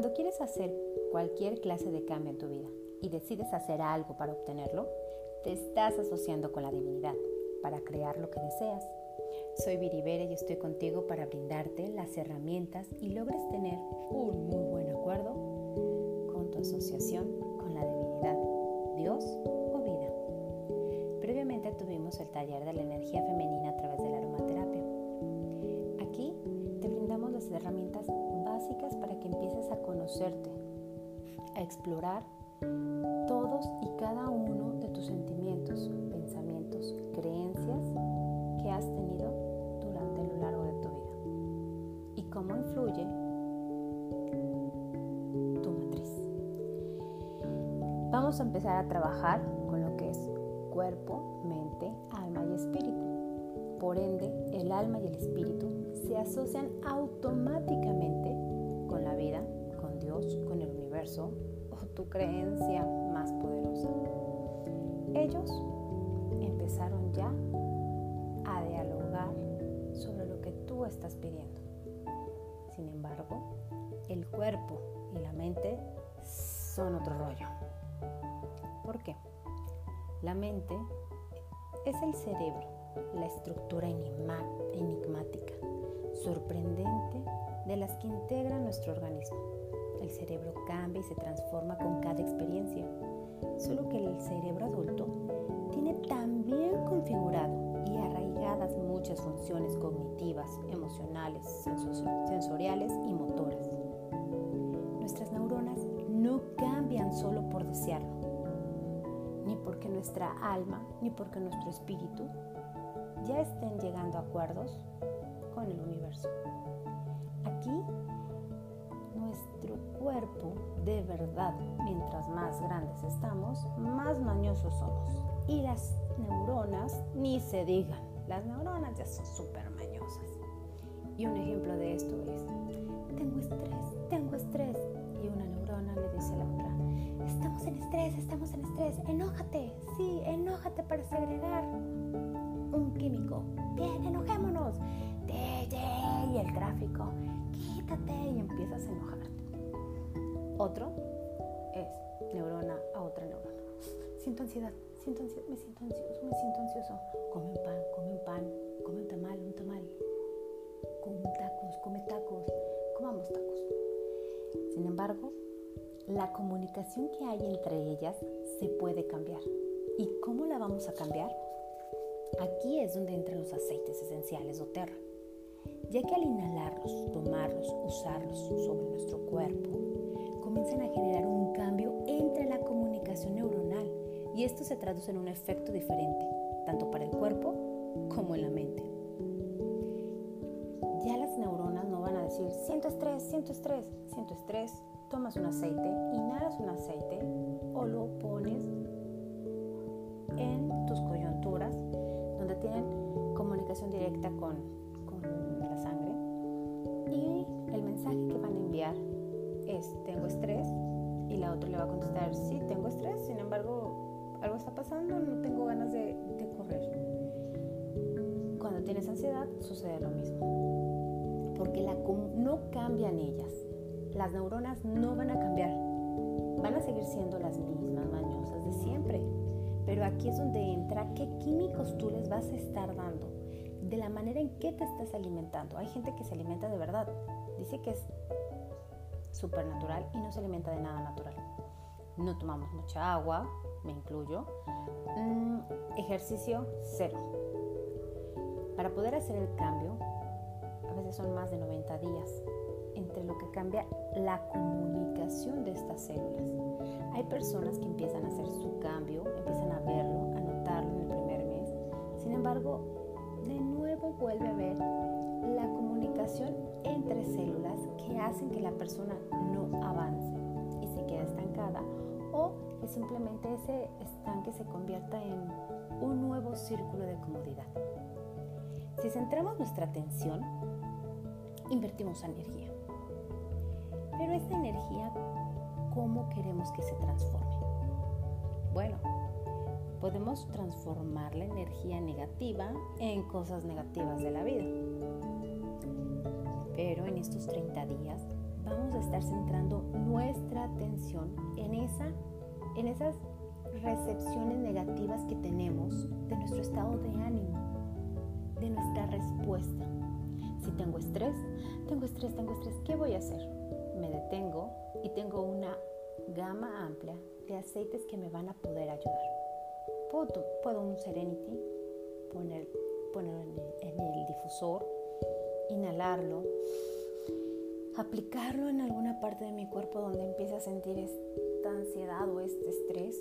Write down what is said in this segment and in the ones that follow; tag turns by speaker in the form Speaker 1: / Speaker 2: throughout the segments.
Speaker 1: Cuando quieres hacer cualquier clase de cambio en tu vida y decides hacer algo para obtenerlo, te estás asociando con la divinidad para crear lo que deseas. Soy Viribere y estoy contigo para brindarte las herramientas y logres tener un muy buen acuerdo con tu asociación con la divinidad, Dios o vida. Previamente tuvimos el taller de la energía femenina a través de a explorar todos y cada uno de tus sentimientos, pensamientos, creencias que has tenido durante lo largo de tu vida y cómo influye tu matriz. Vamos a empezar a trabajar con lo que es cuerpo, mente, alma y espíritu. Por ende, el alma y el espíritu se asocian automáticamente Con el universo, tu creencia más poderosa. Ellos empezaron ya a dialogar sobre lo que tú estás pidiendo. Sin embargo, el cuerpo y la mente son otro rollo. ¿Por qué? La mente es el cerebro, la estructura enigmática, sorprendente de las que integran nuestro organismo el cerebro cambia y se transforma con cada experiencia, solo que el cerebro adulto tiene tan bien configurado y arraigadas muchas funciones cognitivas, emocionales, sensoriales y motoras. Nuestras neuronas no cambian solo por desearlo, ni porque nuestra alma, ni porque nuestro espíritu ya estén llegando a acuerdos con el universo. Aquí cuerpo de verdad, mientras más grandes estamos, más mañosos somos. Y las neuronas, ni se digan, las neuronas ya son súper mañosas. Y un ejemplo de esto es, tengo estrés, tengo estrés. Y una neurona le dice a la otra, estamos en estrés, estamos en estrés, enójate, sí, enójate para segregar un químico. Bien, enojémonos. Y el gráfico, quítate y empiezas a enojarte. Otro es neurona a otra neurona. Siento ansiedad, siento ansiedad, me siento ansioso, me siento ansioso. Come un pan, come un pan, come un tamal, un tamal. Come tacos, come tacos, comamos tacos. Sin embargo, la comunicación que hay entre ellas se puede cambiar. ¿Y cómo la vamos a cambiar? Aquí es donde entran los aceites esenciales o terra ya que al inhalarlos, tomarlos, usarlos sobre nuestro cuerpo, comienzan a generar un cambio entre la comunicación neuronal y esto se traduce en un efecto diferente, tanto para el cuerpo como en la mente. Ya las neuronas no van a decir, siento estrés, siento estrés, siento estrés, tomas un aceite, inhalas un aceite o lo pones en tus coyunturas donde tienen comunicación directa con es tengo estrés y la otra le va a contestar sí, tengo estrés, sin embargo algo está pasando, no tengo ganas de, correr. Cuando tienes ansiedad sucede lo mismo, porque la, no cambian ellas, las neuronas no van a cambiar, van a seguir siendo las mismas mañosas de siempre. Pero aquí es donde entra qué químicos tú les vas a estar dando, de la manera en que te estás alimentando. Hay gente que se alimenta de verdad. Dice que es supernatural y no se alimenta de nada natural. No tomamos mucha agua, me incluyo. Mm, ejercicio cero. Para poder hacer el cambio, a veces son más de 90 días entre lo que cambia la comunicación de estas células. Hay personas que empiezan a hacer su cambio, empiezan a verlo, a notarlo en el primer mes. Sin embargo, de nuevo vuelve a ver la comunicación entre células que hacen que la persona no avance y se quede estancada o que simplemente ese estanque se convierta en un nuevo círculo de comodidad. Si centramos nuestra atención, invertimos energía. Pero esta energía, ¿cómo queremos que se transforme? Bueno, podemos transformar la energía negativa en cosas negativas de la vida. Pero en estos 30 días vamos a estar centrando nuestra atención en, esa, en esas recepciones negativas que tenemos de nuestro estado de ánimo, de nuestra respuesta. Si tengo estrés, tengo estrés, tengo estrés, ¿qué voy a hacer? Me detengo y tengo una gama amplia de aceites que me van a poder ayudar. Puedo, puedo un Serenity, poner, ponerlo en el difusor, inhalarlo, aplicarlo en alguna parte de mi cuerpo donde empiece a sentir esta ansiedad o este estrés.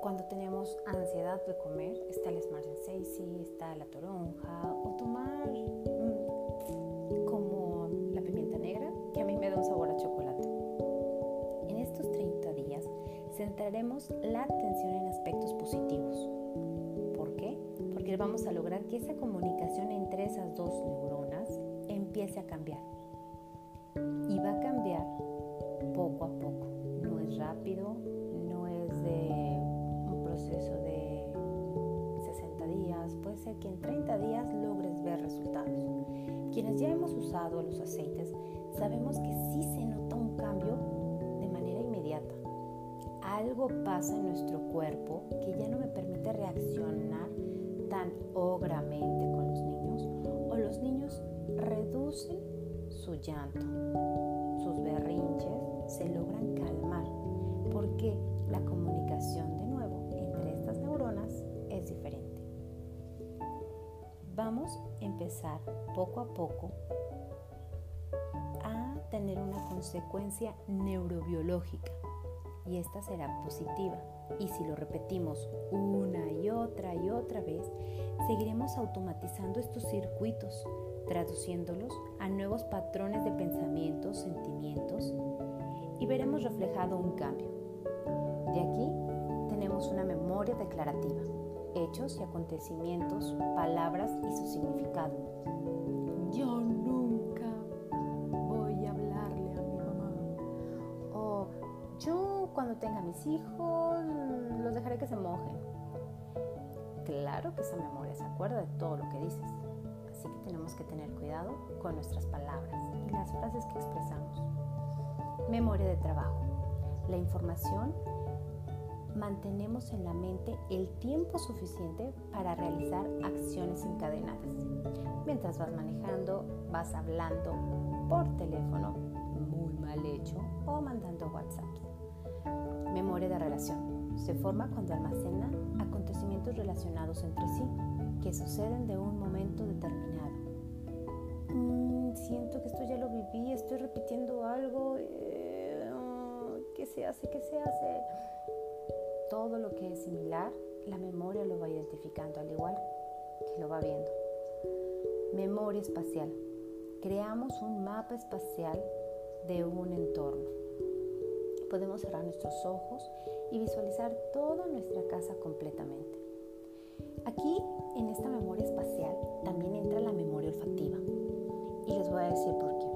Speaker 1: Cuando tenemos ansiedad de comer, está el Smart Sensei, está la toronja, o tomar mm, como la pimienta negra, que a mí me da un sabor a chocolate. En estos 30 días centraremos la atención en aspectos positivos. ¿Por qué? Porque vamos a lograr que esa comunicación entre esas dos neuronas empiece a cambiar y va a cambiar poco a poco. No es rápido, no es de un proceso de 60 días, puede ser que en 30 días logres ver resultados. Quienes ya hemos usado los aceites sabemos que sí se nota un cambio de manera inmediata. Algo pasa en nuestro cuerpo que ya no me permite reaccionar tan ogramente con los niños o los niños reducen su llanto, sus berrinches se logran calmar porque la comunicación de nuevo entre estas neuronas es diferente. Vamos a empezar poco a poco a tener una consecuencia neurobiológica y esta será positiva. Y si lo repetimos una y otra y otra vez, seguiremos automatizando estos circuitos traduciéndolos a nuevos patrones de pensamientos, sentimientos y veremos reflejado un cambio. De aquí tenemos una memoria declarativa, hechos y acontecimientos, palabras y su significado. Yo nunca voy a hablarle a mi mamá. O yo cuando tenga mis hijos los dejaré que se mojen. Claro que esa memoria se acuerda de todo lo que dices así que tenemos que tener cuidado con nuestras palabras y las frases que expresamos. Memoria de trabajo. La información mantenemos en la mente el tiempo suficiente para realizar acciones encadenadas. Mientras vas manejando, vas hablando por teléfono, muy mal hecho, o mandando WhatsApp. Memoria de relación. Se forma cuando almacena acontecimientos relacionados entre sí que suceden de un momento determinado. Mm, siento que esto ya lo viví, estoy repitiendo algo. Eh, oh, ¿Qué se hace? ¿Qué se hace? Todo lo que es similar, la memoria lo va identificando al igual que lo va viendo. Memoria espacial. Creamos un mapa espacial de un entorno. Podemos cerrar nuestros ojos y visualizar toda nuestra casa completamente. Aquí, en esta memoria espacial, también entra la memoria olfativa. Y les voy a decir por qué.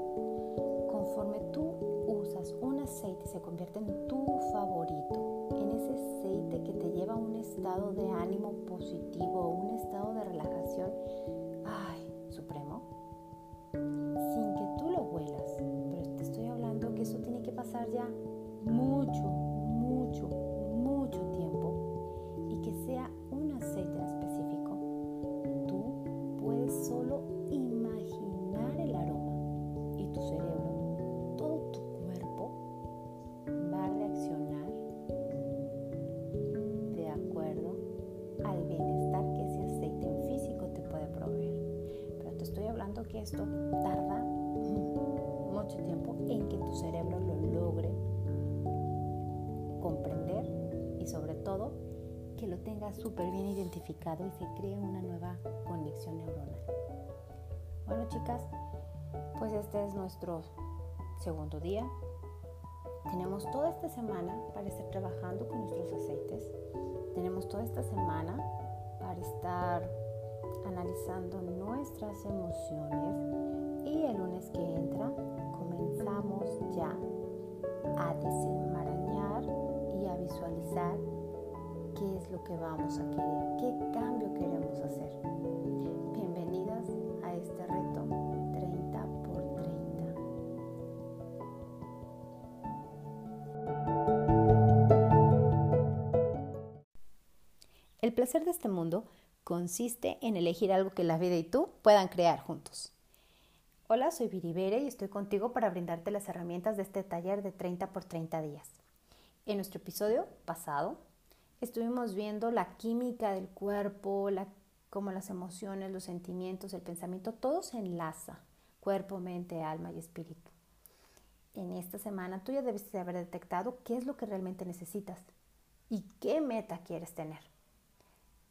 Speaker 1: Conforme tú usas un aceite, se convierte en tu favorito, en ese aceite que te lleva a un estado de ánimo positivo, un estado de relajación, es nuestro segundo día. Tenemos toda esta semana para estar trabajando con nuestros aceites. Tenemos toda esta semana para estar analizando nuestras emociones y el lunes que entra comenzamos ya a desenmarañar y a visualizar qué es lo que vamos a querer, qué cambio queremos hacer. El placer de este mundo consiste en elegir algo que la vida y tú puedan crear juntos. Hola, soy Viribere y estoy contigo para brindarte las herramientas de este taller de 30 por 30 días. En nuestro episodio pasado estuvimos viendo la química del cuerpo, la, cómo las emociones, los sentimientos, el pensamiento, todo se enlaza, cuerpo, mente, alma y espíritu. En esta semana tú ya debes de haber detectado qué es lo que realmente necesitas y qué meta quieres tener.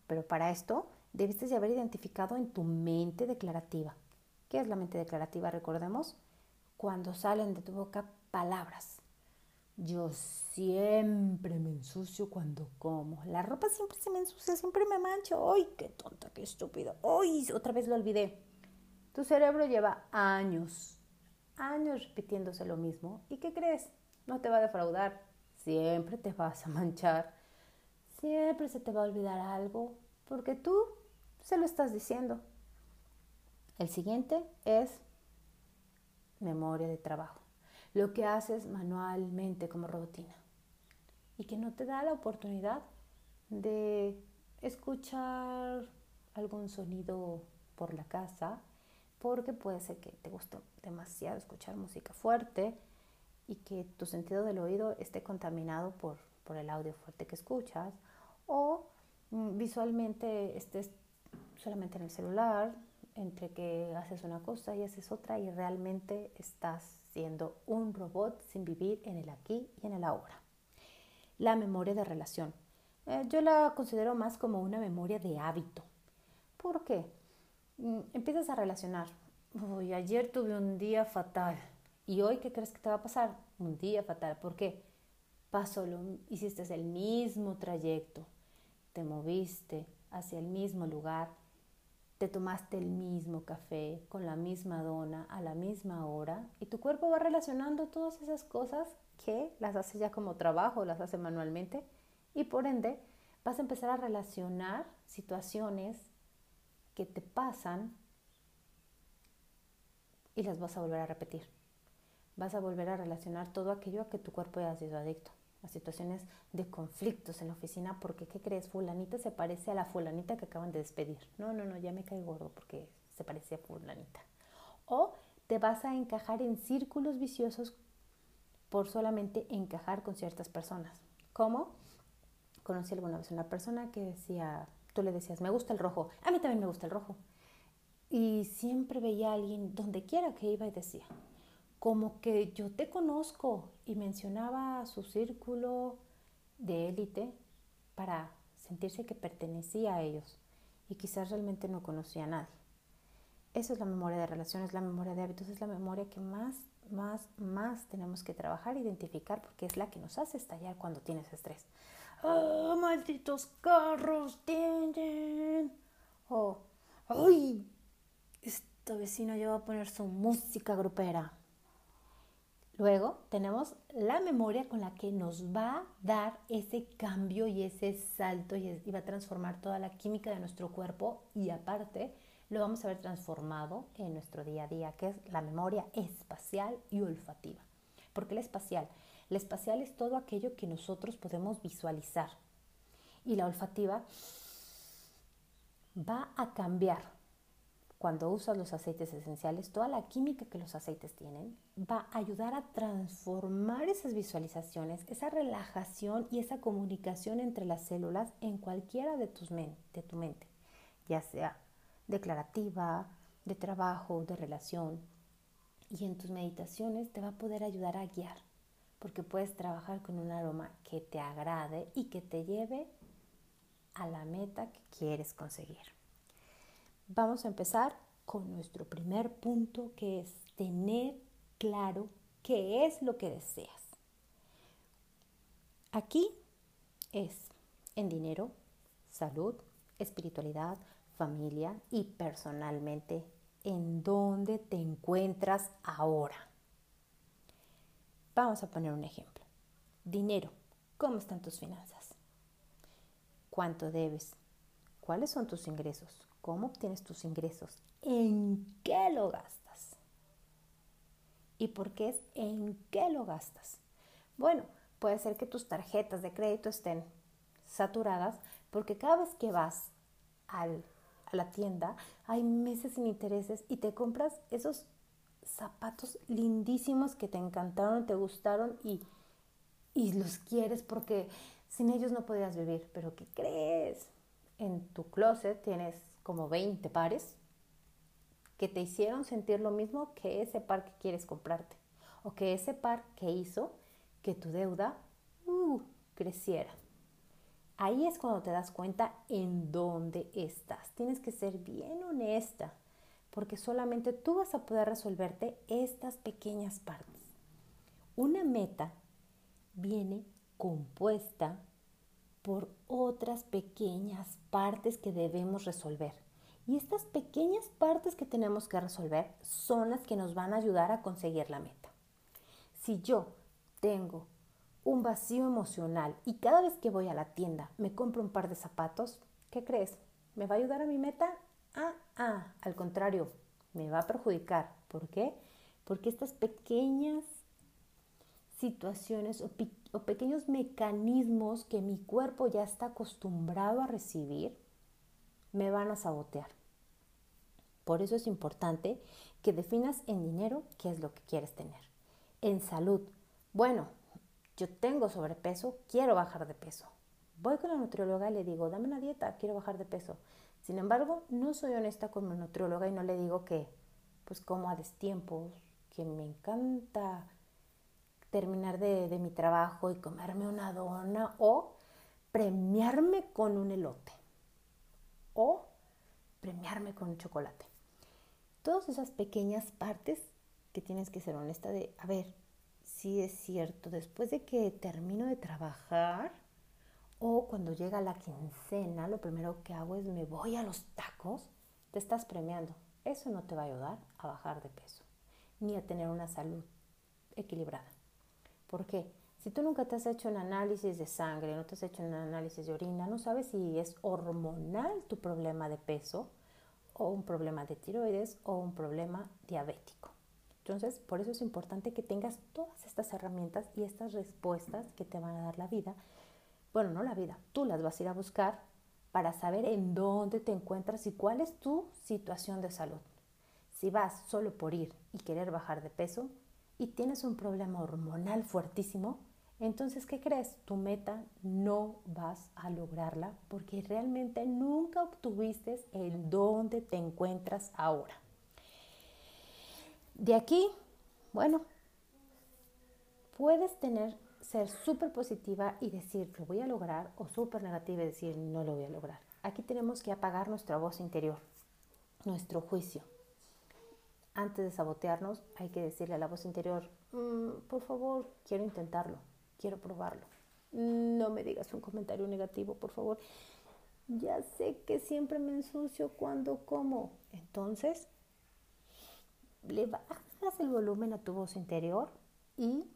Speaker 1: Pero para esto debiste de haber identificado en tu mente declarativa. ¿Qué es la mente declarativa? Recordemos, cuando salen de tu boca palabras. Yo siempre me ensucio cuando como. La ropa siempre se me ensucia, siempre me mancho. ¡Ay, qué tonta, qué estúpido! ¡Ay, otra vez lo olvidé! Tu cerebro lleva años, años repitiéndose lo mismo. ¿Y qué crees? No te va a defraudar. Siempre te vas a manchar. Siempre se te va a olvidar algo porque tú se lo estás diciendo. El siguiente es memoria de trabajo. Lo que haces manualmente como rutina y que no te da la oportunidad de escuchar algún sonido por la casa porque puede ser que te guste demasiado escuchar música fuerte y que tu sentido del oído esté contaminado por, por el audio fuerte que escuchas o mm, visualmente estés solamente en el celular, entre que haces una cosa y haces otra y realmente estás siendo un robot sin vivir en el aquí y en el ahora. La memoria de relación. Eh, yo la considero más como una memoria de hábito. ¿Por qué? Mm, empiezas a relacionar. Ayer tuve un día fatal. ¿Y hoy qué crees que te va a pasar? Un día fatal. ¿Por qué? Pasó lo, hiciste el mismo trayecto, te moviste hacia el mismo lugar, te tomaste el mismo café con la misma dona a la misma hora y tu cuerpo va relacionando todas esas cosas que las hace ya como trabajo, las hace manualmente y por ende vas a empezar a relacionar situaciones que te pasan y las vas a volver a repetir. Vas a volver a relacionar todo aquello a que tu cuerpo ya ha sido adicto a situaciones de conflictos en la oficina porque, ¿qué crees? Fulanita se parece a la fulanita que acaban de despedir. No, no, no, ya me cae gordo porque se parece a fulanita. O te vas a encajar en círculos viciosos por solamente encajar con ciertas personas. ¿Cómo? Conocí alguna vez una persona que decía, tú le decías, me gusta el rojo, a mí también me gusta el rojo. Y siempre veía a alguien donde quiera que iba y decía, como que yo te conozco y mencionaba su círculo de élite para sentirse que pertenecía a ellos y quizás realmente no conocía a nadie. Esa es la memoria de relaciones, la memoria de hábitos, es la memoria que más, más, más tenemos que trabajar, identificar, porque es la que nos hace estallar cuando tienes estrés. ¡Oh, malditos carros! ¡Tienen! ¡Oh, ay! Esta vecina ya va a poner su música grupera. Luego tenemos la memoria con la que nos va a dar ese cambio y ese salto y, va a transformar toda la química de nuestro cuerpo y aparte lo vamos a ver transformado en nuestro día a día, que es la memoria espacial y olfativa. ¿Por qué la espacial? La espacial es todo aquello que nosotros podemos visualizar y la olfativa va a cambiar cuando usas los aceites esenciales, toda la química que los aceites tienen va a ayudar a transformar esas visualizaciones, esa relajación y esa comunicación entre las células en cualquiera de, tus de tu mente, ya sea declarativa, de trabajo, de relación. Y en tus meditaciones te va a poder ayudar a guiar, porque puedes trabajar con un aroma que te agrade y que te lleve a la meta que quieres conseguir. Vamos a empezar con nuestro primer punto que es tener claro qué es lo que deseas. Aquí es en dinero, salud, espiritualidad, familia y personalmente en dónde te encuentras ahora. Vamos a poner un ejemplo. Dinero. ¿Cómo están tus finanzas? ¿Cuánto debes? ¿Cuáles son tus ingresos? ¿Cómo obtienes tus ingresos? ¿En qué lo gastas? ¿Y por qué es en qué lo gastas? Bueno, puede ser que tus tarjetas de crédito estén saturadas, Porque cada vez que vas a la tienda hay meses sin intereses y te compras esos zapatos lindísimos que te encantaron, te gustaron y, y los quieres porque sin ellos no podías vivir. Pero ¿qué crees? En tu closet tienes como 20 pares que te hicieron sentir lo mismo que ese par que quieres comprarte o que ese par que hizo que tu deuda uh, creciera. Ahí es cuando te das cuenta en dónde estás. Tienes que ser bien honesta porque solamente tú vas a poder resolverte estas pequeñas partes. Una meta viene compuesta por otras pequeñas partes que debemos resolver. Y estas pequeñas partes que tenemos que resolver son las que nos van a ayudar a conseguir la meta. Si yo tengo un vacío emocional y cada vez que voy a la tienda me compro un par de zapatos, ¿qué crees? ¿Me va a ayudar a mi meta? Ah, ah, al contrario, me va a perjudicar. ¿Por qué? Porque estas pequeñas situaciones o, o, pequeños mecanismos que mi cuerpo ya está acostumbrado a recibir me van a sabotear. Por eso es importante que definas en dinero qué es lo que quieres tener. En salud, bueno, yo tengo sobrepeso, quiero bajar de peso. Voy con la nutrióloga y le digo, dame una dieta, quiero bajar de peso. Sin embargo, no soy honesta con mi nutrióloga y no le digo que, pues como a destiempos, que me encanta terminar de, mi trabajo y comerme una dona o premiarme con un elote o premiarme con un chocolate. Todas esas pequeñas partes que tienes que ser honesta de, a ver, si es cierto, después de que termino de trabajar, o cuando llega la quincena, lo primero que hago es me voy a los tacos, te estás premiando. Eso no te va a ayudar a bajar de peso, ni a tener una salud equilibrada. ¿Por qué? Si tú nunca te has hecho un análisis de sangre, no te has hecho un análisis de orina, no sabes si es hormonal tu problema de peso o un problema de tiroides o un problema diabético. Entonces, por eso es importante que tengas todas estas herramientas y estas respuestas que te van a dar la vida bueno, no la vida, tú las vas a ir a buscar para saber en dónde te encuentras y cuál es tu situación de salud. Si vas solo por ir y querer bajar de peso y tienes un problema hormonal fuertísimo, entonces, ¿qué crees? Tu meta no vas a lograrla porque realmente nunca obtuviste el dónde te encuentras ahora. De aquí, bueno, puedes tener ser súper positiva y decir lo voy a lograr o súper negativa y decir no lo voy a lograr. Aquí tenemos que apagar nuestra voz interior, nuestro juicio. Antes de sabotearnos hay que decirle a la voz interior, mm, por favor, quiero intentarlo, quiero probarlo. No me digas un comentario negativo, por favor. Ya sé que siempre me ensucio cuando como. Entonces, le bajas el volumen a tu voz interior y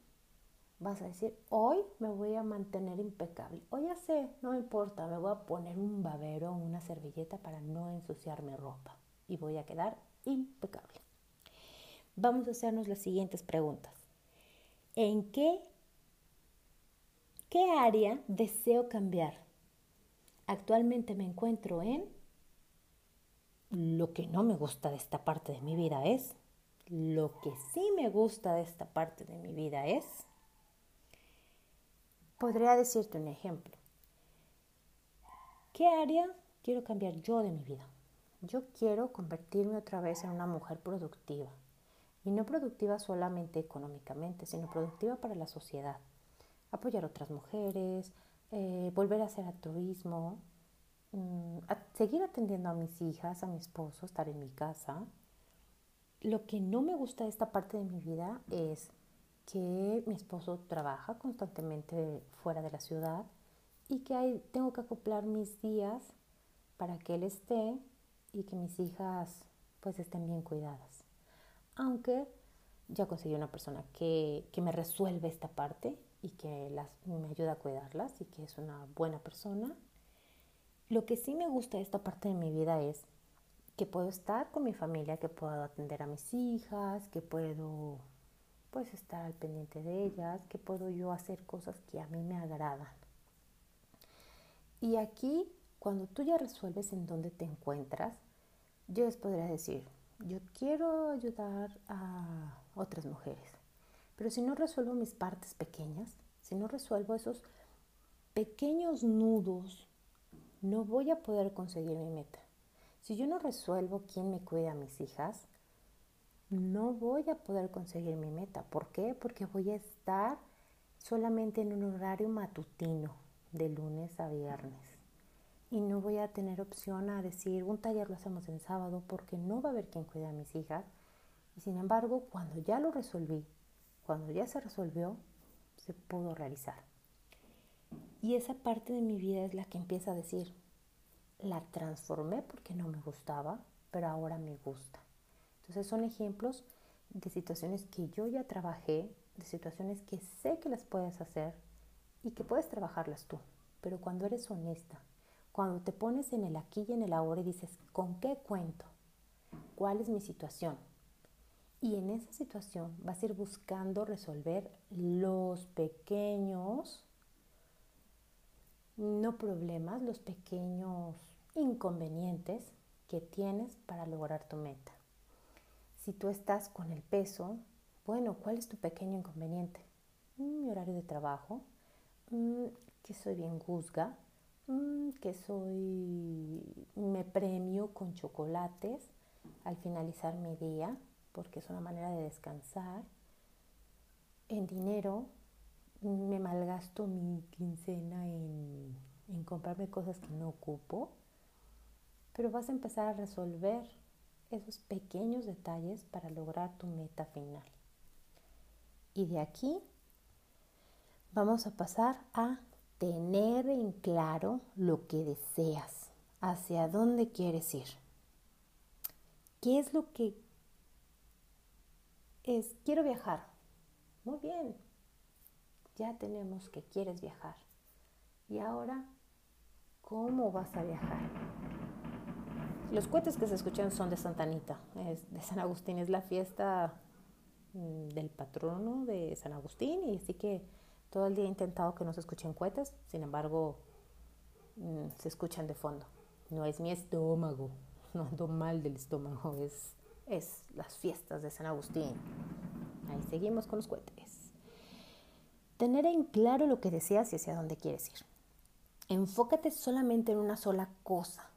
Speaker 1: vas a decir, hoy me voy a mantener impecable. Hoy ya sé, no importa, me voy a poner un babero o una servilleta para no ensuciar mi ropa y voy a quedar impecable. Vamos a hacernos las siguientes preguntas. ¿En qué, qué área deseo cambiar? Actualmente me encuentro en lo que no me gusta de esta parte de mi vida es, lo que sí me gusta de esta parte de mi vida es, Podría decirte un ejemplo. ¿Qué área quiero cambiar yo de mi vida? Yo quiero convertirme otra vez en una mujer productiva. Y no productiva solamente económicamente, sino productiva para la sociedad. Apoyar a otras mujeres, eh, volver a hacer altruismo, mm, seguir atendiendo a mis hijas, a mi esposo, estar en mi casa. Lo que no me gusta de esta parte de mi vida es que mi esposo trabaja constantemente fuera de la ciudad y que hay, tengo que acoplar mis días para que él esté y que mis hijas pues estén bien cuidadas. Aunque ya conseguí una persona que, que me resuelve esta parte y que las, me ayuda a cuidarlas y que es una buena persona. Lo que sí me gusta de esta parte de mi vida es que puedo estar con mi familia, que puedo atender a mis hijas, que puedo pues estar al pendiente de ellas, que puedo yo hacer cosas que a mí me agradan. Y aquí cuando tú ya resuelves en dónde te encuentras, yo les podría decir, yo quiero ayudar a otras mujeres, pero si no resuelvo mis partes pequeñas, si no resuelvo esos pequeños nudos, no voy a poder conseguir mi meta. Si yo no resuelvo quién me cuida a mis hijas, no voy a poder conseguir mi meta. ¿Por qué? Porque voy a estar solamente en un horario matutino, de lunes a viernes. Y no voy a tener opción a decir, un taller lo hacemos en sábado porque no va a haber quien cuide a mis hijas. Y sin embargo, cuando ya lo resolví, cuando ya se resolvió, se pudo realizar. Y esa parte de mi vida es la que empieza a decir, la transformé porque no me gustaba, pero ahora me gusta. Entonces son ejemplos de situaciones que yo ya trabajé, de situaciones que sé que las puedes hacer y que puedes trabajarlas tú. Pero cuando eres honesta, cuando te pones en el aquí y en el ahora y dices, ¿con qué cuento? ¿Cuál es mi situación? Y en esa situación vas a ir buscando resolver los pequeños, no problemas, los pequeños inconvenientes que tienes para lograr tu meta. Si tú estás con el peso, bueno, ¿cuál es tu pequeño inconveniente? Mm, mi horario de trabajo, mm, que soy bien juzga, mm, que soy, me premio con chocolates al finalizar mi día, porque es una manera de descansar. En dinero, me malgasto mi quincena en, en comprarme cosas que no ocupo, pero vas a empezar a resolver esos pequeños detalles para lograr tu meta final. Y de aquí vamos a pasar a tener en claro lo que deseas, hacia dónde quieres ir. ¿Qué es lo que es? Quiero viajar. Muy bien, ya tenemos que quieres viajar. Y ahora, ¿cómo vas a viajar? Los cohetes que se escuchan son de Santa Anita, de San Agustín, es la fiesta mm, del patrono de San Agustín y así que todo el día he intentado que no se escuchen cohetes, sin embargo mm, se escuchan de fondo. No es mi estómago, no ando mal del estómago, es, es las fiestas de San Agustín. Ahí seguimos con los cohetes. Tener en claro lo que deseas y hacia dónde quieres ir. Enfócate solamente en una sola cosa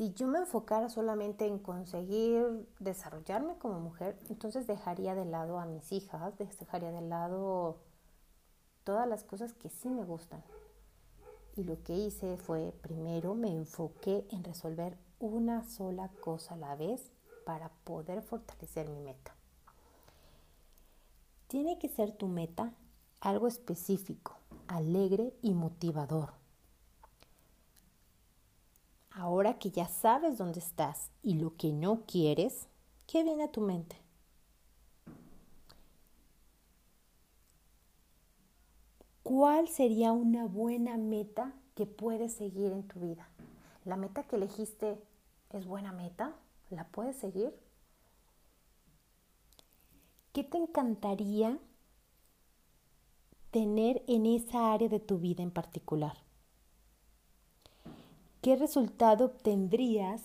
Speaker 1: si yo me enfocara solamente en conseguir desarrollarme como mujer, entonces dejaría de lado a mis hijas, dejaría de lado todas las cosas que sí me gustan. Y lo que hice fue, primero me enfoqué en resolver una sola cosa a la vez para poder fortalecer mi meta. Tiene que ser tu meta algo específico, alegre y motivador. Ahora que ya sabes dónde estás y lo que no quieres, ¿qué viene a tu mente? ¿Cuál sería una buena meta que puedes seguir en tu vida? ¿La meta que elegiste es buena meta? ¿La puedes seguir? ¿Qué te encantaría tener en esa área de tu vida en particular? ¿Qué resultado obtendrías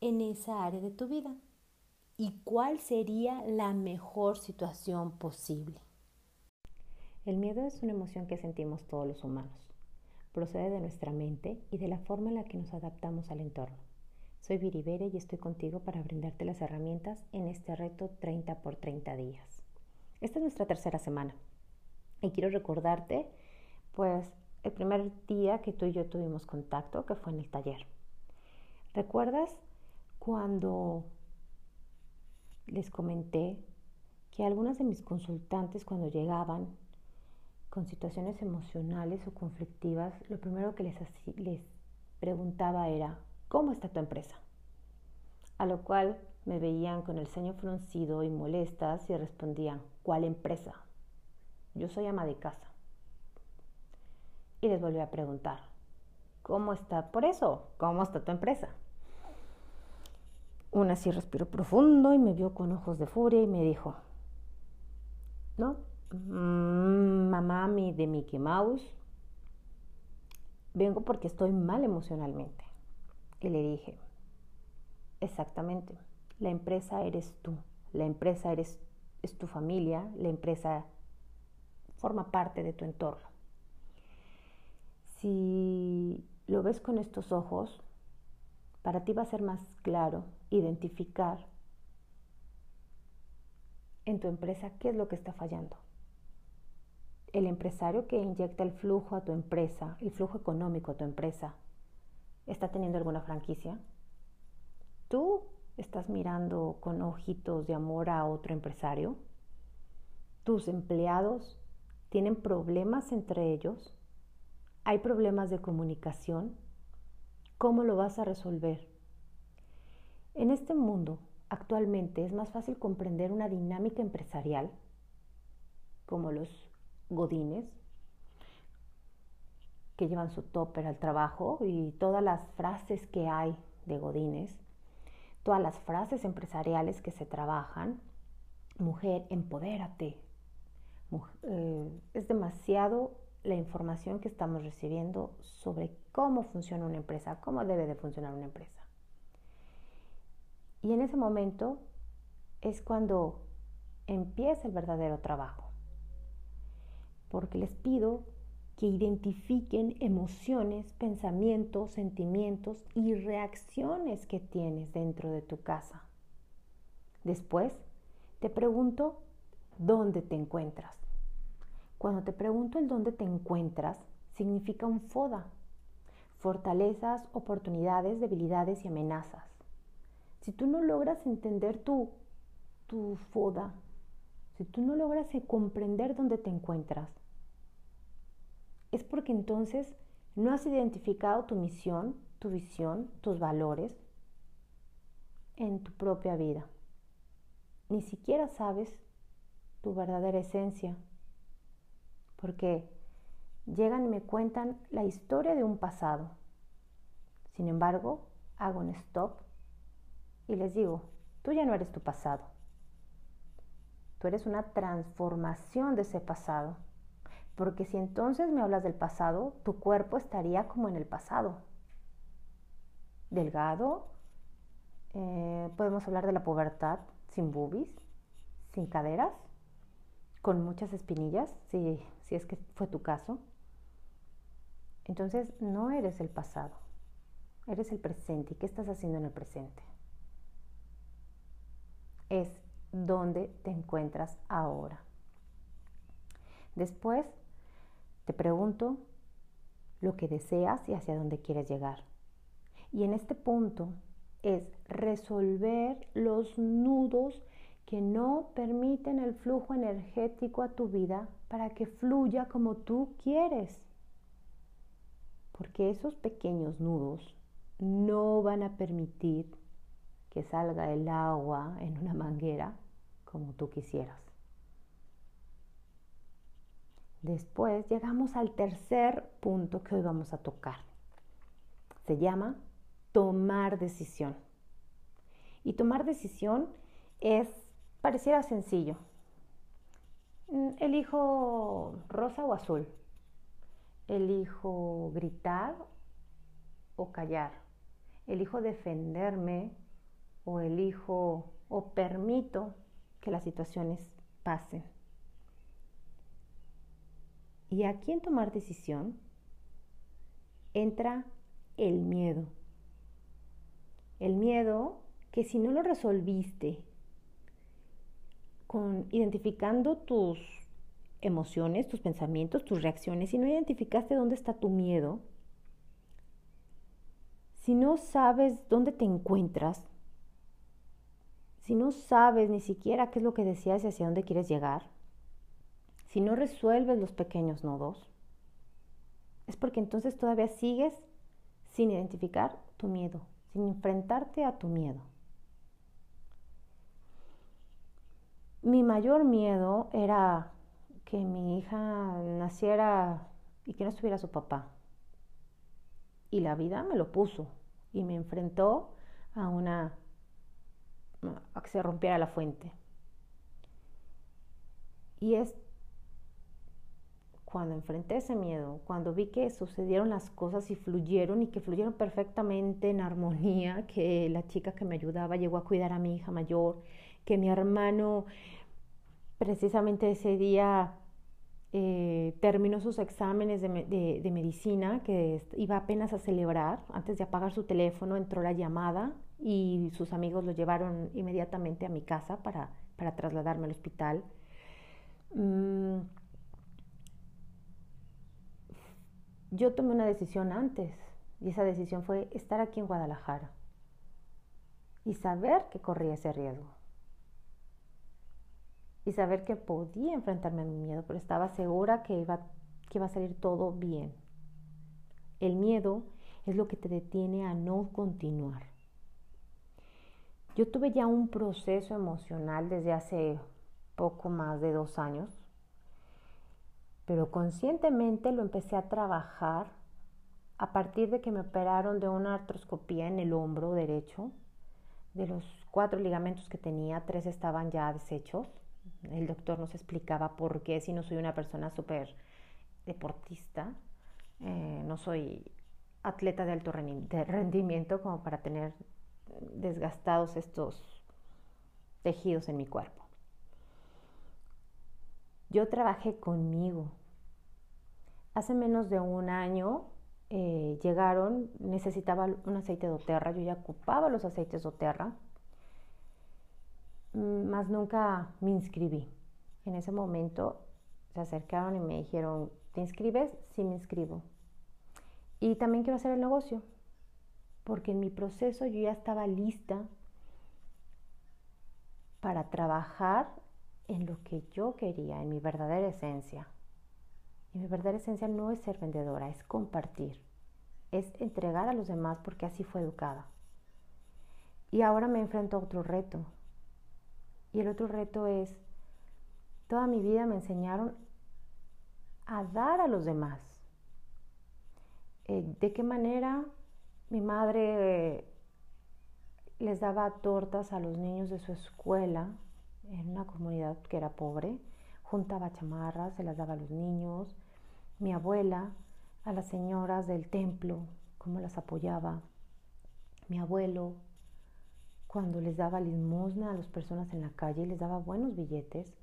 Speaker 1: en esa área de tu vida? ¿Y cuál sería la mejor situación posible? El miedo es una emoción que sentimos todos los humanos. Procede de nuestra mente y de la forma en la que nos adaptamos al entorno. Soy Viribere y estoy contigo para brindarte las herramientas en este reto 30 por 30 días. Esta es nuestra tercera semana y quiero recordarte pues el primer día que tú y yo tuvimos contacto, que fue en el taller. ¿Recuerdas cuando les comenté que algunas de mis consultantes cuando llegaban con situaciones emocionales o conflictivas, lo primero que les, les preguntaba era, ¿cómo está tu empresa? A lo cual me veían con el ceño fruncido y molestas y respondían, ¿cuál empresa? Yo soy ama de casa y les volví a preguntar, ¿cómo está? Por eso, ¿cómo está tu empresa? Una así respiró profundo y me vio con ojos de furia y me dijo, ¿no? Mm, mamá de Mickey Mouse, vengo porque estoy mal emocionalmente. Y le dije, exactamente, la empresa eres tú, la empresa eres, es tu familia, la empresa forma parte de tu entorno. Si lo ves con estos ojos, para ti va a ser más claro identificar en tu empresa qué es lo que está fallando. El empresario que inyecta el flujo a tu empresa, el flujo económico a tu empresa, ¿está teniendo alguna franquicia? ¿Tú estás mirando con ojitos de amor a otro empresario? ¿Tus empleados tienen problemas entre ellos? ¿Hay problemas de comunicación? ¿Cómo lo vas a resolver? En este mundo actualmente es más fácil comprender una dinámica empresarial como los godines que llevan su topper al trabajo y todas las frases que hay de godines, todas las frases empresariales que se trabajan. Mujer, empodérate. Eh, es demasiado la información que estamos recibiendo sobre cómo funciona una empresa, cómo debe de funcionar una empresa. Y en ese momento es cuando empieza el verdadero trabajo. Porque les pido que identifiquen emociones, pensamientos, sentimientos y reacciones que tienes dentro de tu casa. Después, te pregunto dónde te encuentras. Cuando te pregunto el dónde te encuentras, significa un FODA. Fortalezas, oportunidades, debilidades y amenazas. Si tú no logras entender tu, tu FODA, si tú no logras comprender dónde te encuentras, es porque entonces no has identificado tu misión, tu visión, tus valores en tu propia vida. Ni siquiera sabes tu verdadera esencia, porque llegan y me cuentan la historia de un pasado. Sin embargo, hago un stop y les digo, tú ya no eres tu pasado. Eres una transformación de ese pasado. Porque si entonces me hablas del pasado, tu cuerpo estaría como en el pasado. Delgado, eh, podemos hablar de la pubertad sin boobies, sin caderas, con muchas espinillas, si, si es que fue tu caso. Entonces no eres el pasado, eres el presente. ¿Y qué estás haciendo en el presente? Es donde te encuentras ahora. Después te pregunto lo que deseas y hacia dónde quieres llegar. Y en este punto es resolver los nudos que no permiten el flujo energético a tu vida para que fluya como tú quieres. Porque esos pequeños nudos no van a permitir que salga el agua en una manguera como tú quisieras. Después llegamos al tercer punto que hoy vamos a tocar. Se llama tomar decisión. Y tomar decisión es pareciera sencillo. Mm, elijo rosa o azul. Elijo gritar o callar. Elijo defenderme o elijo o permito que las situaciones pasen. Y aquí en tomar decisión entra el miedo. El miedo que si no lo resolviste con identificando tus emociones, tus pensamientos, tus reacciones, si no identificaste dónde está tu miedo, si no sabes dónde te encuentras, si no sabes ni siquiera qué es lo que deseas y hacia dónde quieres llegar, si no resuelves los pequeños nodos, es porque entonces todavía sigues sin identificar tu miedo, sin enfrentarte a tu miedo. Mi mayor miedo era que mi hija naciera y que no estuviera su papá. Y la vida me lo puso y me enfrentó a una a que se rompiera la fuente. Y es cuando enfrenté ese miedo, cuando vi que sucedieron las cosas y fluyeron y que fluyeron perfectamente en armonía, que la chica que me ayudaba llegó a cuidar a mi hija mayor, que mi hermano precisamente ese día eh, terminó sus exámenes de, de, medicina, que iba apenas a celebrar, antes de apagar su teléfono entró la llamada y sus amigos lo llevaron inmediatamente a mi casa para, para trasladarme al hospital. Mm, yo tomé una decisión antes y esa decisión fue estar aquí en Guadalajara y saber que corría ese riesgo y saber que podía enfrentarme a mi miedo, pero estaba segura que iba, que iba a salir todo bien. El miedo es lo que te detiene a no continuar. Yo tuve ya un proceso emocional desde hace poco más de dos años pero conscientemente lo empecé a trabajar a partir de que me operaron de una artroscopía en el hombro derecho. De los cuatro ligamentos que tenía, tres estaban ya deshechos. El doctor nos explicaba por qué, si no soy una persona súper deportista, eh, no soy atleta de alto rendimiento como para tener desgastados estos tejidos en mi cuerpo. Yo trabajé conmigo. Hace menos de un año eh, llegaron, necesitaba un aceite de oterra, yo ya ocupaba los aceites de oterra, mm, más nunca me inscribí. En ese momento se acercaron y me dijeron, ¿te inscribes? Sí, me inscribo. Y también quiero hacer el negocio, porque en mi proceso yo ya estaba lista para trabajar en lo que yo quería, en mi verdadera esencia. Y mi verdadera esencia no es ser vendedora, es compartir, es entregar a los demás porque así fue educada. Y ahora me enfrento a otro reto. Y el otro reto es, toda mi vida me enseñaron a dar a los demás. Eh, ¿De qué manera mi madre les daba tortas a los niños de su escuela en una comunidad que era pobre, juntaba chamarras, se las daba a los niños, mi abuela, a las señoras del templo, cómo las apoyaba, mi abuelo, cuando les daba limosna a las personas en la calle, les daba buenos billetes.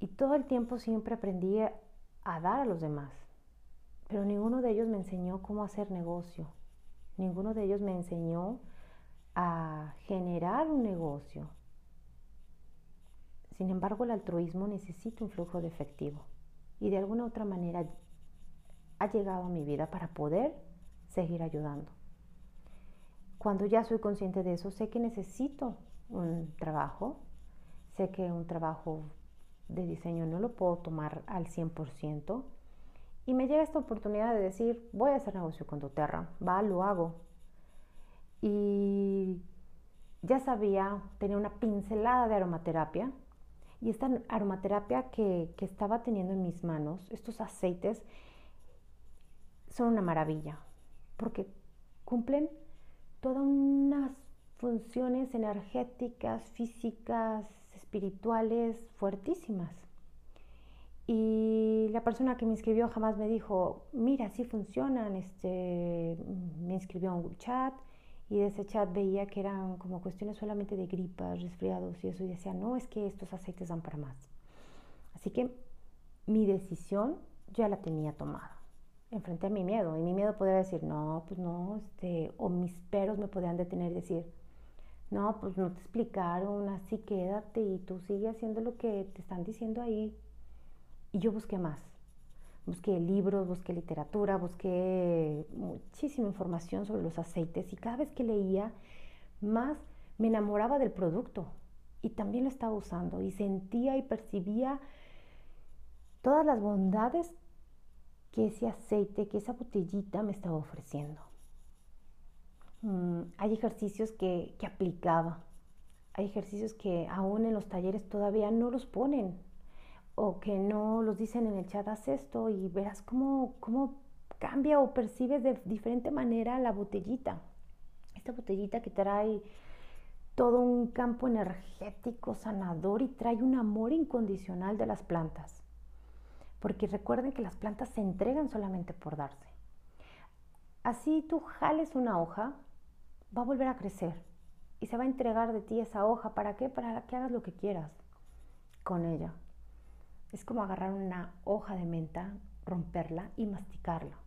Speaker 1: Y todo el tiempo siempre aprendí a dar a los demás, pero ninguno de ellos me enseñó cómo hacer negocio, ninguno de ellos me enseñó a generar un negocio, sin embargo, el altruismo necesita un flujo de efectivo y de alguna otra manera ha llegado a mi vida para poder seguir ayudando. Cuando ya soy consciente de eso, sé que necesito un trabajo, sé que un trabajo de diseño no lo puedo tomar al 100% y me llega esta oportunidad de decir, voy a hacer negocio con doTERRA, va, lo hago. Y ya sabía, tenía una pincelada de aromaterapia, y esta aromaterapia que, estaba teniendo en mis manos, estos aceites, son una maravilla, porque cumplen todas unas funciones energéticas, físicas, espirituales fuertísimas. Y la persona que me inscribió jamás me dijo, mira, sí funcionan, este, me inscribió a un chat, y de ese chat veía que eran como cuestiones solamente de gripas, resfriados y eso, y decía, no, es que estos aceites dan para más. Así que mi decisión ya la tenía tomada. Enfrenté a mi miedo, y mi miedo podría decir, no, pues no, este, o mis peros me podían detener y decir, no, pues no te explicaron, así quédate y tú sigue haciendo lo que te están diciendo ahí. Y yo busqué más. Busqué libros, busqué literatura, busqué muchísima información sobre los aceites y cada vez que leía, más me enamoraba del producto. Y también lo estaba usando y sentía y percibía todas las bondades que ese aceite, que esa botellita me estaba ofreciendo. Mm, hay ejercicios que, que aplicaba, hay ejercicios que aún en los talleres todavía no los ponen, o que no los dicen en el chat, haz esto y verás cómo, cómo cambia o percibes de diferente manera la botellita. Esta botellita que trae todo un campo energético sanador y trae un amor incondicional de las plantas. porque recuerden que las plantas se entregan solamente por darse. Así tú jales una hoja, va a volver a crecer y se va a entregar de ti esa hoja. ¿Para qué? Para que hagas lo que quieras con ella. Es como agarrar una hoja de menta, romperla y masticarla.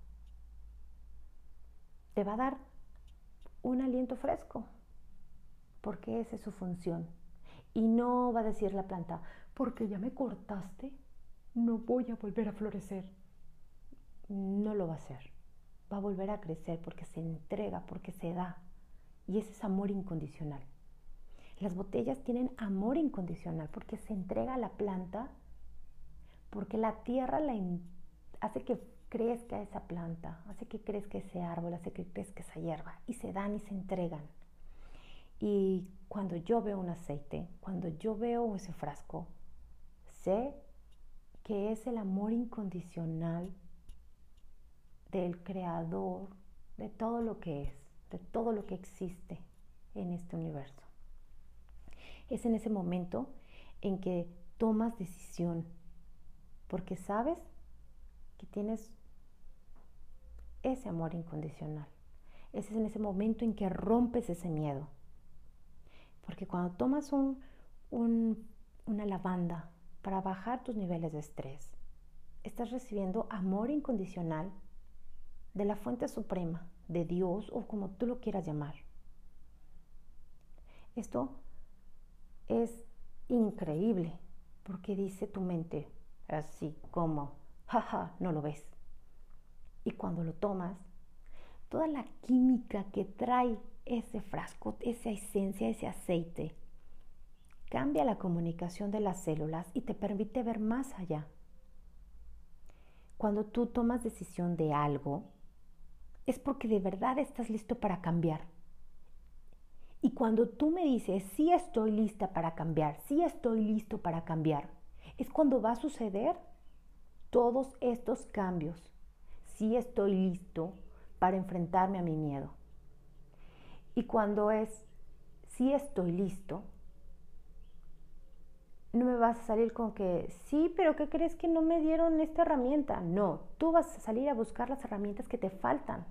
Speaker 1: Te va a dar un aliento fresco, porque esa es su función. Y no va a decir la planta, porque ya me cortaste, no voy a volver a florecer. No lo va a hacer. Va a volver a crecer porque se entrega, porque se da. Y ese es amor incondicional. Las botellas tienen amor incondicional porque se entrega a la planta, porque la tierra la hace que crezca esa planta, hace que crezca ese árbol, hace que crezca esa hierba y se dan y se entregan. Y cuando yo veo un aceite, cuando yo veo ese frasco, sé que es el amor incondicional del creador de todo lo que es, de todo lo que existe en este universo. Es en ese momento en que tomas decisión, porque sabes que tienes ese amor incondicional. Ese es en ese momento en que rompes ese miedo. Porque cuando tomas una lavanda para bajar tus niveles de estrés, estás recibiendo amor incondicional de la fuente suprema, de Dios o como tú lo quieras llamar. Esto es increíble porque dice tu mente así como, jaja, no lo ves. Y cuando lo tomas, toda la química que trae ese frasco, esa esencia, ese aceite, cambia la comunicación de las células y te permite ver más allá. Cuando tú tomas decisión de algo, es porque de verdad estás listo para cambiar. Y cuando tú me dices, sí estoy lista para cambiar, sí estoy listo para cambiar, es cuando va a suceder todos estos cambios. Sí estoy listo para enfrentarme a mi miedo. Y cuando es, sí estoy listo, no me vas a salir con que, sí, pero ¿qué crees que no me dieron esta herramienta? No, tú vas a salir a buscar las herramientas que te faltan,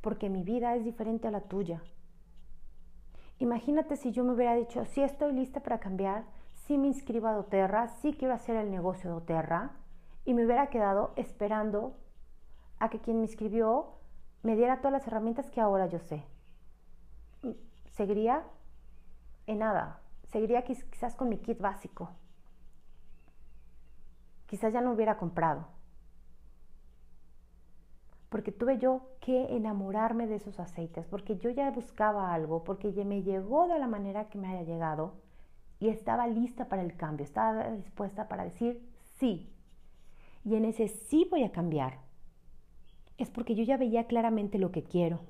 Speaker 1: porque mi vida es diferente a la tuya. Imagínate si yo me hubiera dicho, sí estoy lista para cambiar, sí me inscribo a doTERRA, sí quiero hacer el negocio de doTERRA, y me hubiera quedado esperando a que quien me inscribió me diera todas las herramientas que ahora yo sé seguiría en nada, seguiría quizás con mi kit básico. Quizás ya no hubiera comprado. Porque tuve yo que enamorarme de esos aceites, porque yo ya buscaba algo, porque me llegó de la manera que me haya llegado y estaba lista para el cambio, estaba dispuesta para decir sí. Y en ese sí voy a cambiar. Es porque yo ya veía claramente lo que quiero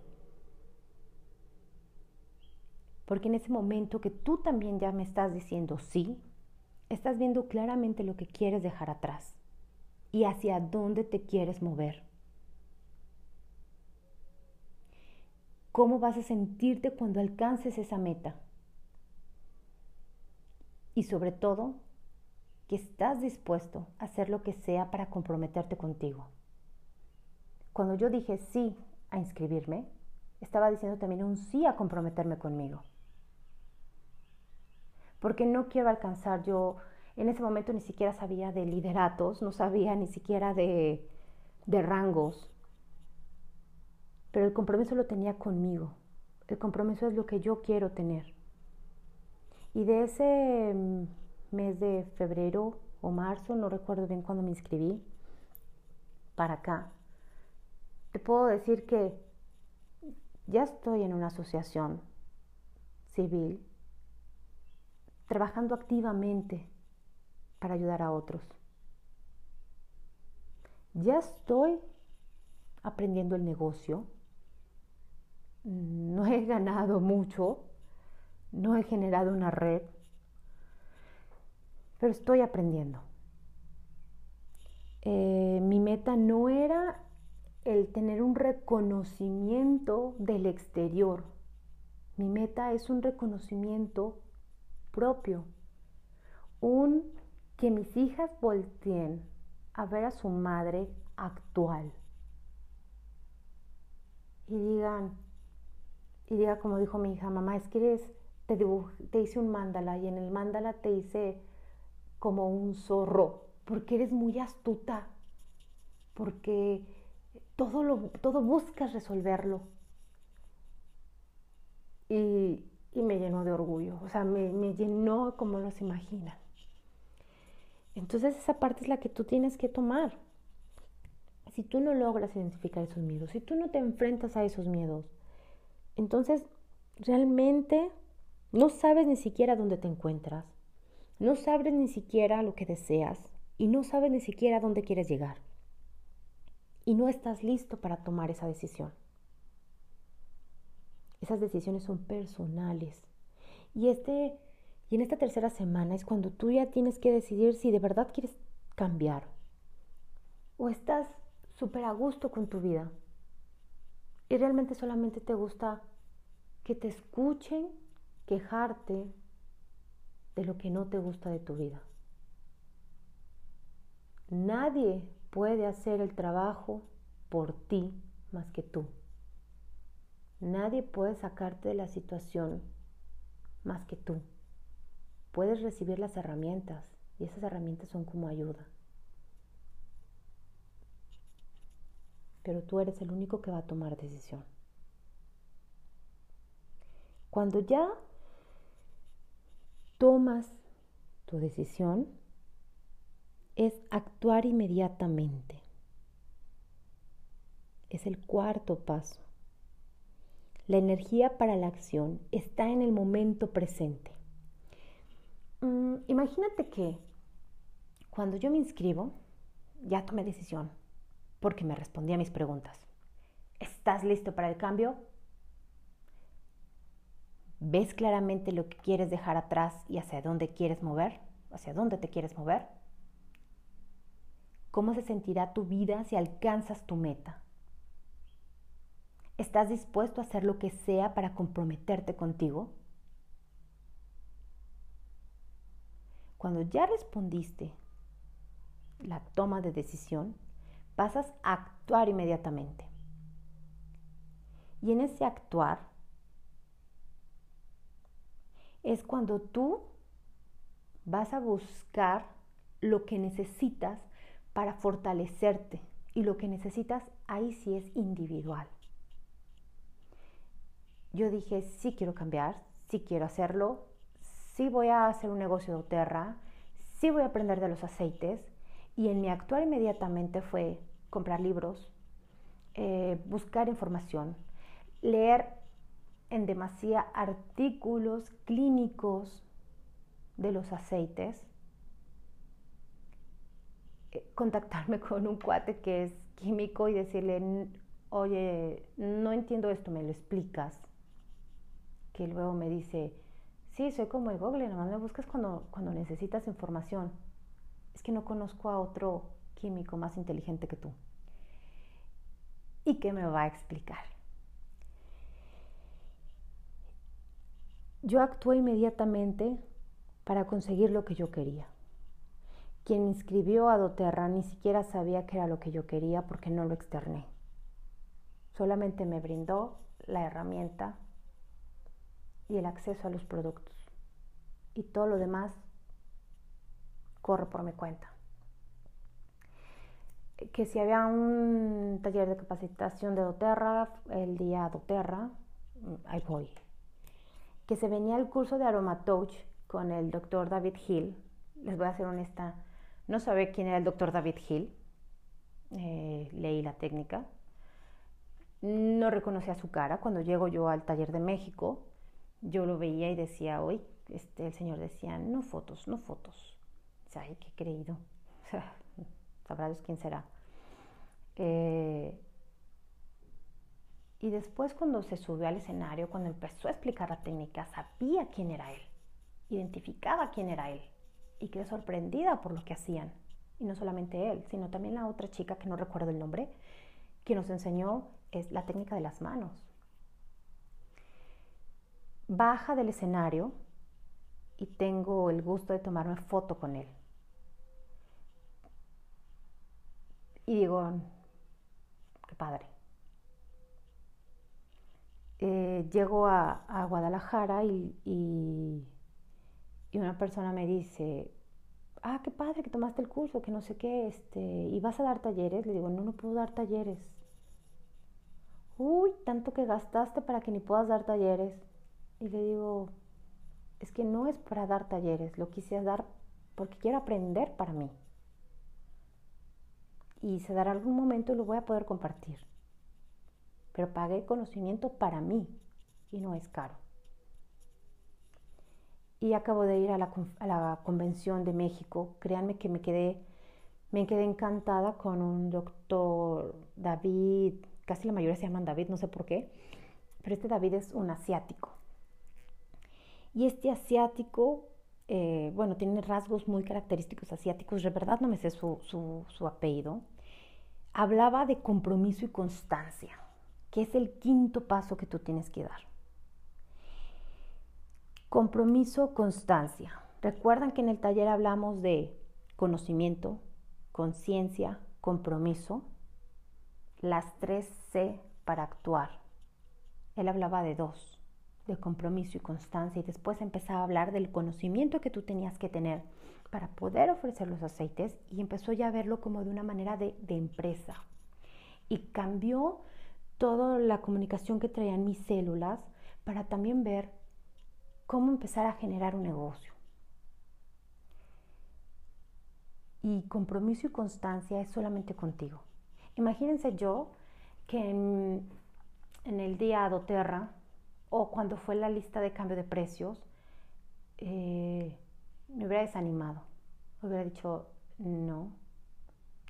Speaker 1: porque en ese momento que tú también ya me estás diciendo sí, estás viendo claramente lo que quieres dejar atrás y hacia dónde te quieres mover. ¿Cómo vas a sentirte cuando alcances esa meta? Y sobre todo, que estás dispuesto a hacer lo que sea para comprometerte contigo. Cuando yo dije sí a inscribirme, estaba diciendo también un sí a comprometerme conmigo porque no quiero alcanzar yo, en ese momento ni siquiera sabía de lideratos, no sabía ni siquiera de, de rangos, pero el compromiso lo tenía conmigo, el compromiso es lo que yo quiero tener. Y de ese mm, mes de febrero o marzo, no recuerdo bien cuándo me inscribí, para acá, te puedo decir que ya estoy en una asociación civil trabajando activamente para ayudar a otros. Ya estoy aprendiendo el negocio, no he ganado mucho, no he generado una red, pero estoy aprendiendo. Eh, mi meta no era el tener un reconocimiento del exterior. Mi meta es un reconocimiento propio. Un que mis hijas volteen a ver a su madre actual y digan, y diga como dijo mi hija, mamá, es que eres, te, te hice un mándala y en el mándala te hice como un zorro, porque eres muy astuta, porque todo, todo buscas resolverlo. Y, y, me llenó de orgullo, o sea, me, me llenó como los imaginan. Entonces esa parte es la que tú tienes que tomar. Si tú no logras identificar esos miedos, si tú no te enfrentas a esos miedos, entonces realmente no sabes ni siquiera dónde te encuentras, no sabes ni siquiera lo que deseas y no sabes ni siquiera dónde quieres llegar. Y no estás listo para tomar esa decisión. Esas decisiones son personales. Y este y en esta tercera semana es cuando tú ya tienes que decidir si de verdad quieres cambiar o estás súper a gusto con tu vida y realmente solamente te gusta que te escuchen quejarte de lo que no te gusta de tu vida. Nadie puede hacer el trabajo por ti más que tú. Nadie puede sacarte de la situación más que tú puedes recibir las herramientas y esas herramientas son como ayuda. Pero tú eres el único que va a tomar decisión. Cuando ya tomas tu decisión, es actuar inmediatamente. Es el cuarto paso. La energía para la acción está en el momento presente. Mm, imagínate que cuando yo me inscribo, ya tomé decisión, porque me respondí a mis preguntas. ¿Estás listo para el cambio? ¿Ves claramente lo que quieres dejar atrás y hacia dónde quieres mover? ¿Hacia dónde te quieres mover? ¿Cómo se sentirá tu vida si alcanzas tu meta? ¿Estás dispuesto a hacer lo que sea para comprometerte contigo? Cuando ya respondiste la toma de decisión, pasas a actuar inmediatamente. Y en ese actuar es cuando tú vas a buscar lo que necesitas para fortalecerte y lo que necesitas ahí sí es individual. Yo dije, sí quiero cambiar, sí quiero hacerlo, sí voy a hacer un negocio de Oterra, sí voy a aprender de los aceites. Y en mi actuar inmediatamente fue comprar libros, eh, buscar información, leer en demasía artículos clínicos de los aceites, eh, contactarme con un cuate que es químico y decirle, oye, no entiendo esto, me lo explicas. Que luego me dice, Sí, soy como el Google, nada más me buscas cuando, cuando necesitas información. Es que no conozco a otro químico más inteligente que tú. ¿Y qué me va a explicar? Yo actué inmediatamente para conseguir lo que yo quería. Quien me inscribió a doTERRA ni siquiera sabía qué era lo que yo quería porque no lo externé. Solamente me brindó la herramienta y el acceso a los productos. Y todo lo demás corre por mi cuenta. Que si había un taller de capacitación de doTERRA, el día doTERRA, ahí voy. Que se venía el curso de Aromatouch con el doctor David Hill. Les voy a ser honesta, no sabía quién era el doctor David Hill. Eh, leí la técnica. No reconocía su cara. Cuando llego yo al taller de México, yo lo veía y decía, hoy, este, el Señor decía, no fotos, no fotos. Ay, qué creído. Sabrá Dios quién será. Eh, y después cuando se subió al escenario, cuando empezó a explicar la técnica, sabía quién era él, identificaba quién era él y quedé sorprendida por lo que hacían. Y no solamente él, sino también la otra chica que no recuerdo el nombre, que nos enseñó es la técnica de las manos baja del escenario y tengo el gusto de tomarme foto con él. y digo, qué padre. Eh, llego a, Guadalajara y, una persona me dice, ah, qué padre que tomaste el curso, que no sé qué, este, y vas a dar talleres. Le digo, no, no puedo dar talleres. Uy, tanto que gastaste para que ni puedas dar talleres. Y le digo, es que no es para dar talleres, lo quise dar porque quiero aprender para mí. Y se dará algún momento y lo voy a poder compartir. Pero pagué conocimiento para mí y no es caro. Y acabo de ir a la, a la convención de México. Créanme que me quedé, me quedé encantada con un doctor David, casi la mayoría se llaman David, no sé por qué, pero este David es un asiático. Y este asiático, eh, bueno, tiene rasgos muy característicos asiáticos, de verdad no me sé su, su apellido, hablaba de compromiso y constancia, que es el quinto paso que tú tienes que dar. Compromiso, constancia. Recuerdan que en el taller hablamos de conocimiento, conciencia, compromiso, las tres C para actuar. Él hablaba de dos, de compromiso y constancia, y después empezaba a hablar del conocimiento que tú tenías que tener para poder ofrecer los aceites y empezó ya a verlo como de una manera de, de empresa. Y cambió toda la comunicación que traían mis células para también ver cómo empezar a generar un negocio. Y compromiso y constancia es solamente contigo. Imagínense yo que en, el día Doterra o cuando fue la lista de cambio de precios, eh, me hubiera desanimado, hubiera dicho no.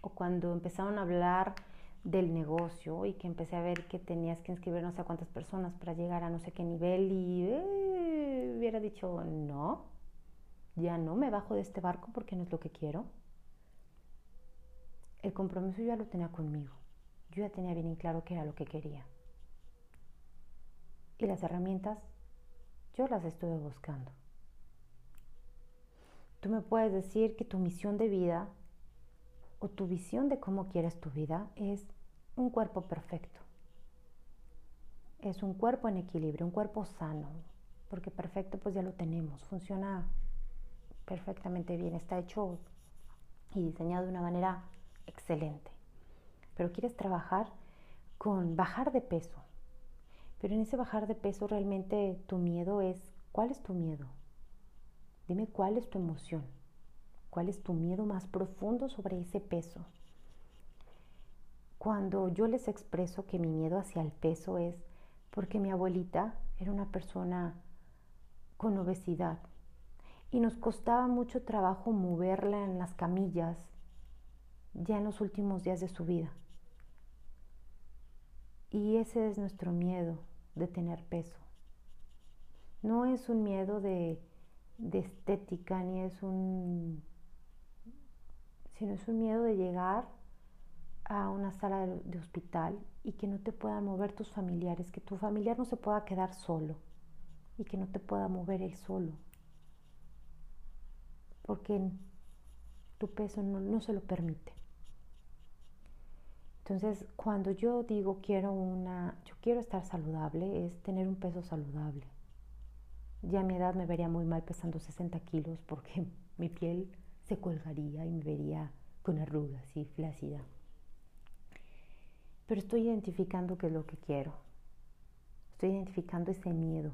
Speaker 1: O cuando empezaron a hablar del negocio y que empecé a ver que tenías que inscribir no sé cuántas personas para llegar a no sé qué nivel y eh, hubiera dicho no, ya no me bajo de este barco porque no es lo que quiero. El compromiso ya lo tenía conmigo. Yo ya tenía bien en claro qué era lo que quería. Y las herramientas, yo las estuve buscando. Tú me puedes decir que tu misión de vida o tu visión de cómo quieres tu vida es un cuerpo perfecto. Es un cuerpo en equilibrio, un cuerpo sano, porque perfecto pues ya lo tenemos, funciona perfectamente bien, está hecho y diseñado de una manera excelente. Pero quieres trabajar con bajar de peso. Pero en ese bajar de peso realmente tu miedo es, ¿cuál es tu miedo? Dime cuál es tu emoción. ¿Cuál es tu miedo más profundo sobre ese peso? Cuando yo les expreso que mi miedo hacia el peso es porque mi abuelita era una persona con obesidad y nos costaba mucho trabajo moverla en las camillas ya en los últimos días de su vida. Y ese es nuestro miedo de tener peso. No es un miedo de, estética, ni es un... sino es un miedo de llegar a una sala de, hospital y que no te puedan mover tus familiares, que tu familiar no se pueda quedar solo y que no te pueda mover él solo. Porque tu peso no, no se lo permite. Entonces, cuando yo digo quiero una, yo quiero estar saludable, es tener un peso saludable. Ya a mi edad me vería muy mal pesando 60 kilos porque mi piel se colgaría y me vería con arrugas y flácida. Pero estoy identificando qué es lo que quiero. Estoy identificando ese miedo,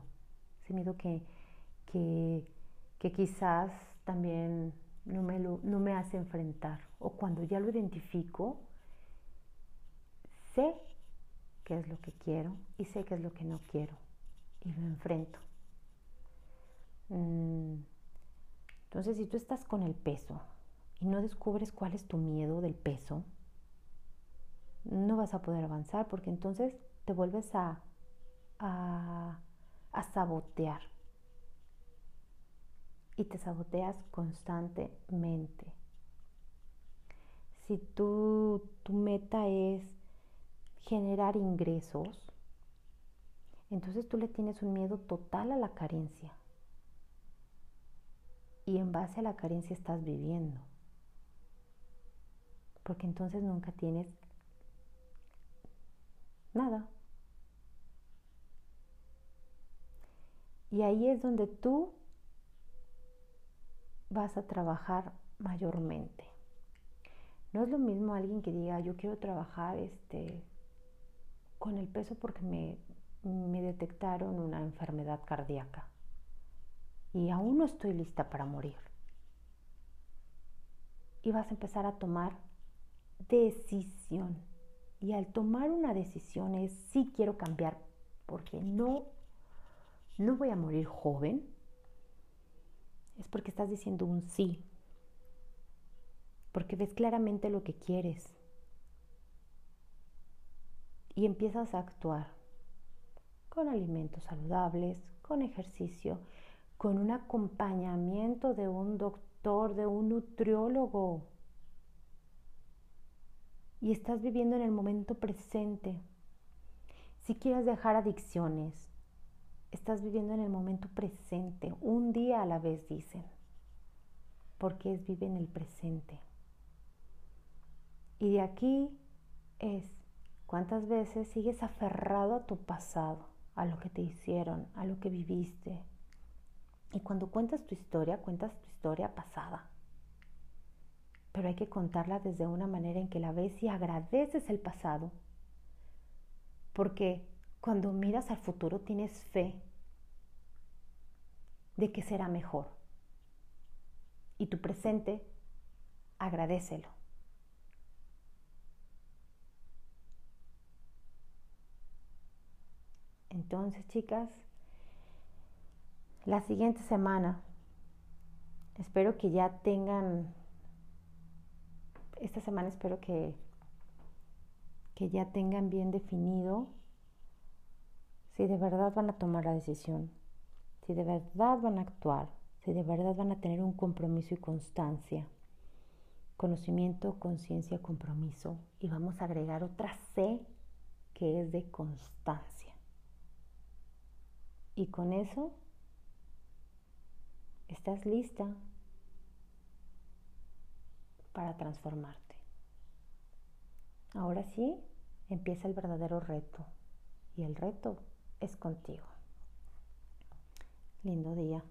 Speaker 1: ese miedo que, que, que quizás también no me, lo, no me hace enfrentar. O cuando ya lo identifico, sé qué es lo que quiero y sé qué es lo que no quiero y lo enfrento. Mm, entonces, si tú estás con el peso y no descubres cuál es tu miedo del peso, no vas a poder avanzar porque entonces te vuelves a, sabotear y te saboteas constantemente. Si tú, tu meta es generar ingresos, entonces tú le tienes un miedo total a la carencia. Y en base a la carencia estás viviendo. porque entonces nunca tienes nada. Y ahí es donde tú vas a trabajar mayormente. No es lo mismo alguien que diga, yo quiero trabajar este, con el peso porque me, me detectaron una enfermedad cardíaca y aún no estoy lista para morir. Y vas a empezar a tomar decisión. Y al tomar una decisión es sí quiero cambiar porque no no voy a morir joven. Es porque estás diciendo un sí. Porque ves claramente lo que quieres. Y empiezas a actuar con alimentos saludables, con ejercicio, con un acompañamiento de un doctor, de un nutriólogo. Y estás viviendo en el momento presente. Si quieres dejar adicciones, estás viviendo en el momento presente, un día a la vez dicen, porque es vive en el presente. Y de aquí es cuántas veces sigues aferrado a tu pasado, a lo que te hicieron, a lo que viviste, y cuando cuentas tu historia, cuentas tu historia pasada. Pero hay que contarla desde una manera en que la ves y agradeces el pasado. Porque cuando miras al futuro tienes fe de que será mejor. Y tu presente, agradecelo. Entonces, chicas, la siguiente semana. Espero que ya tengan, esta semana espero que, que ya tengan bien definido si de verdad van a tomar la decisión, si de verdad van a actuar, si de verdad van a tener un compromiso y constancia. Conocimiento, conciencia, compromiso. Y vamos a agregar otra C que es de constancia. Y con eso estás lista para transformarte. Ahora sí, empieza el verdadero reto y el reto es contigo. Lindo día.